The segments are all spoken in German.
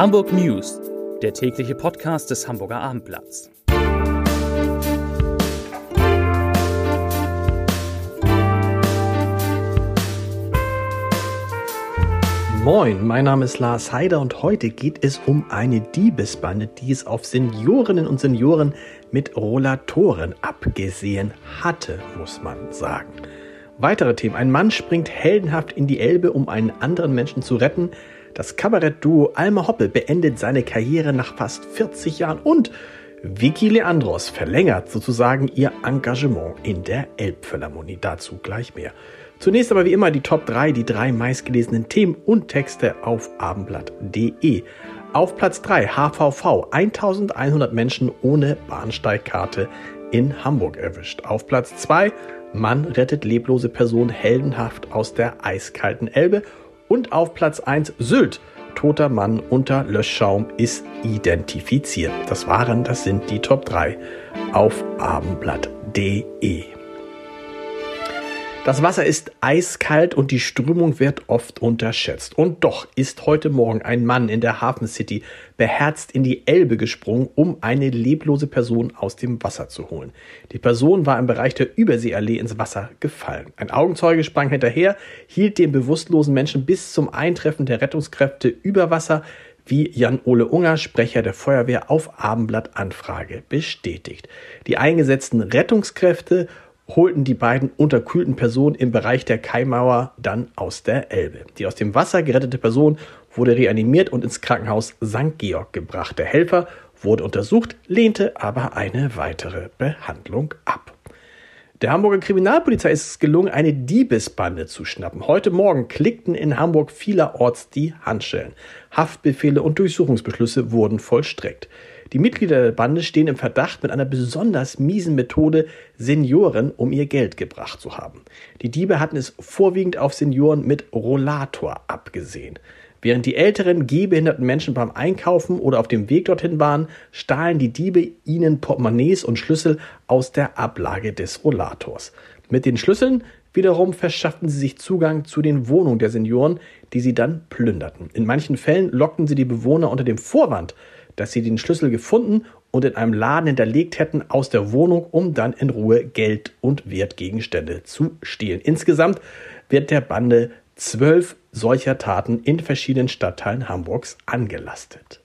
Hamburg News, der tägliche Podcast des Hamburger Abendblatts. Moin, mein Name ist Lars Heider und heute geht es um eine Diebesbande, die es auf Seniorinnen und Senioren mit Rollatoren abgesehen hatte, muss man sagen. Weitere Themen. Ein Mann springt heldenhaft in die Elbe, um einen anderen Menschen zu retten. Das Kabarettduo Alma Hoppe beendet seine Karriere nach fast 40 Jahren und Vicky Leandros verlängert sozusagen ihr Engagement in der Elbphilharmonie. Dazu gleich mehr. Zunächst aber wie immer die Top 3, die drei meistgelesenen Themen und Texte auf abendblatt.de. Auf Platz 3 HVV 1100 Menschen ohne Bahnsteigkarte in Hamburg erwischt. Auf Platz 2 Mann rettet leblose Person heldenhaft aus der eiskalten Elbe. Und auf Platz 1 Sylt. Toter Mann unter Löschschaum ist identifiziert. Das waren, das sind die Top 3 auf abendblatt.de. Das Wasser ist eiskalt und die Strömung wird oft unterschätzt. Und doch ist heute Morgen ein Mann in der Hafen City beherzt in die Elbe gesprungen, um eine leblose Person aus dem Wasser zu holen. Die Person war im Bereich der Überseeallee ins Wasser gefallen. Ein Augenzeuge sprang hinterher, hielt den bewusstlosen Menschen bis zum Eintreffen der Rettungskräfte über Wasser, wie Jan-Ole Unger, Sprecher der Feuerwehr, auf Abendblatt Anfrage bestätigt. Die eingesetzten Rettungskräfte holten die beiden unterkühlten Personen im Bereich der Kaimauer dann aus der Elbe. Die aus dem Wasser gerettete Person wurde reanimiert und ins Krankenhaus St. Georg gebracht. Der Helfer wurde untersucht, lehnte aber eine weitere Behandlung ab. Der Hamburger Kriminalpolizei ist es gelungen, eine Diebesbande zu schnappen. Heute Morgen klickten in Hamburg vielerorts die Handschellen. Haftbefehle und Durchsuchungsbeschlüsse wurden vollstreckt. Die Mitglieder der Bande stehen im Verdacht, mit einer besonders miesen Methode Senioren um ihr Geld gebracht zu haben. Die Diebe hatten es vorwiegend auf Senioren mit Rollator abgesehen. Während die älteren gehbehinderten Menschen beim Einkaufen oder auf dem Weg dorthin waren, stahlen die Diebe ihnen Portemonnaies und Schlüssel aus der Ablage des Rollators. Mit den Schlüsseln wiederum verschafften sie sich Zugang zu den Wohnungen der Senioren, die sie dann plünderten. In manchen Fällen lockten sie die Bewohner unter dem Vorwand, dass sie den Schlüssel gefunden und in einem Laden hinterlegt hätten aus der Wohnung, um dann in Ruhe Geld und Wertgegenstände zu stehlen. Insgesamt wird der Bande zwölf solcher Taten in verschiedenen Stadtteilen Hamburgs angelastet.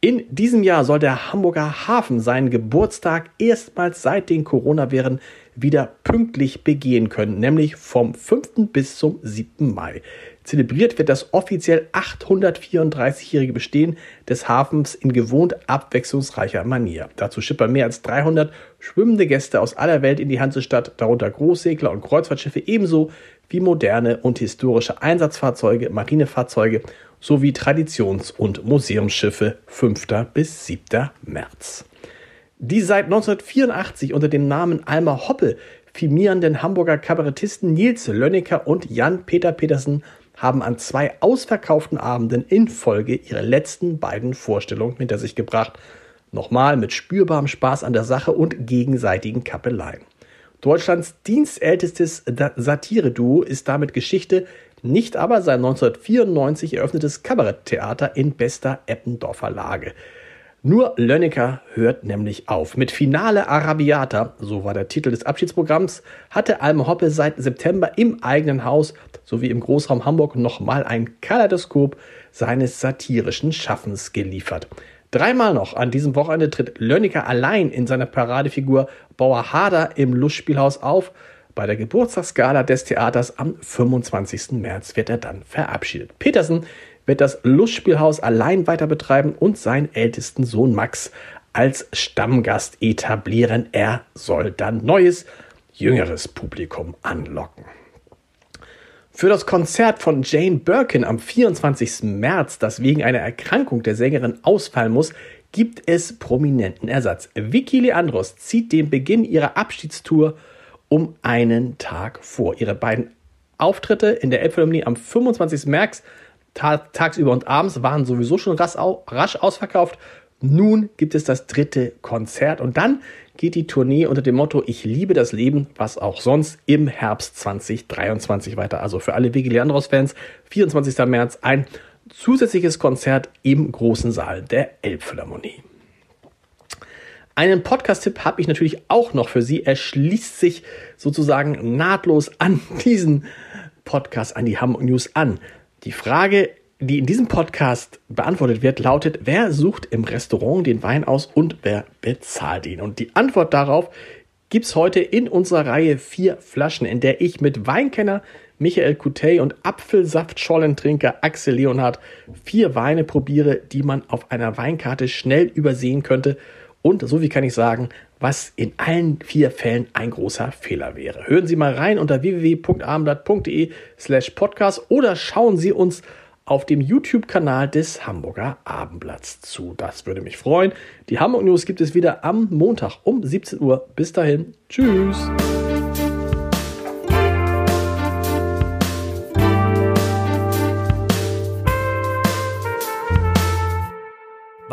In diesem Jahr soll der Hamburger Hafen seinen Geburtstag erstmals seit den Corona-Viren wieder pünktlich begehen können, nämlich vom 5. bis zum 7. Mai. Zelebriert wird das offiziell 834-jährige Bestehen des Hafens in gewohnt abwechslungsreicher Manier. Dazu schippern mehr als 300 schwimmende Gäste aus aller Welt in die Hansestadt, darunter Großsegler und Kreuzfahrtschiffe ebenso wie moderne und historische Einsatzfahrzeuge, Marinefahrzeuge sowie Traditions- und Museumsschiffe 5. bis 7. März. Die seit 1984 unter dem Namen Alma Hoppe firmierenden Hamburger Kabarettisten Nils Lönnecker und Jan-Peter Petersen haben an zwei ausverkauften Abenden in Folge ihre letzten beiden Vorstellungen hinter sich gebracht. Nochmal mit spürbarem Spaß an der Sache und gegenseitigen Kappeleien. Deutschlands dienstältestes Satire-Duo ist damit Geschichte, nicht aber sein 1994 eröffnetes Kabaretttheater in bester Eppendorfer Lage. Nur Lönnecker hört nämlich auf. Mit Finale Arabiata, so war der Titel des Abschiedsprogramms, hatte Alme Hoppe seit September im eigenen Haus sowie im Großraum Hamburg nochmal ein Kaleidoskop seines satirischen Schaffens geliefert. Dreimal noch an diesem Wochenende tritt Lönnecker allein in seiner Paradefigur Bauer Hader im Lustspielhaus auf. Bei der Geburtstagsgala des Theaters am 25. März wird er dann verabschiedet. Petersen wird das Lustspielhaus allein weiter betreiben und seinen ältesten Sohn Max als Stammgast etablieren. Er soll dann neues, jüngeres Publikum anlocken. Für das Konzert von Jane Birkin am 24. März, das wegen einer Erkrankung der Sängerin ausfallen muss, gibt es prominenten Ersatz. Vicky Leandros zieht den Beginn ihrer Abschiedstour um einen Tag vor. Ihre beiden Auftritte in der Elbphilharmonie am 25. März tagsüber und abends waren sowieso schon rasch ausverkauft. Nun gibt es das dritte Konzert und dann geht die Tournee unter dem Motto Ich liebe das Leben, was auch sonst im Herbst 2023 weiter. Also für alle Vigilandros-Fans, 24. März ein zusätzliches Konzert im großen Saal der Elbphilharmonie. Einen Podcast-Tipp habe ich natürlich auch noch für Sie. Er schließt sich sozusagen nahtlos an diesen Podcast, an die Hamburg News an. Die Frage, die in diesem Podcast beantwortet wird, lautet, wer sucht im Restaurant den Wein aus und wer bezahlt ihn? Und die Antwort darauf gibt es heute in unserer Reihe vier Flaschen, in der ich mit Weinkenner Michael Coutet und Apfelsaft-Schollentrinker Axel Leonhardt vier Weine probiere, die man auf einer Weinkarte schnell übersehen könnte. Und so wie kann ich sagen, was in allen vier Fällen ein großer Fehler wäre. Hören Sie mal rein unter www.abendblatt.de slash podcast oder schauen Sie uns auf dem YouTube-Kanal des Hamburger Abendblatts zu. Das würde mich freuen. Die Hamburg News gibt es wieder am Montag um 17 Uhr. Bis dahin. Tschüss.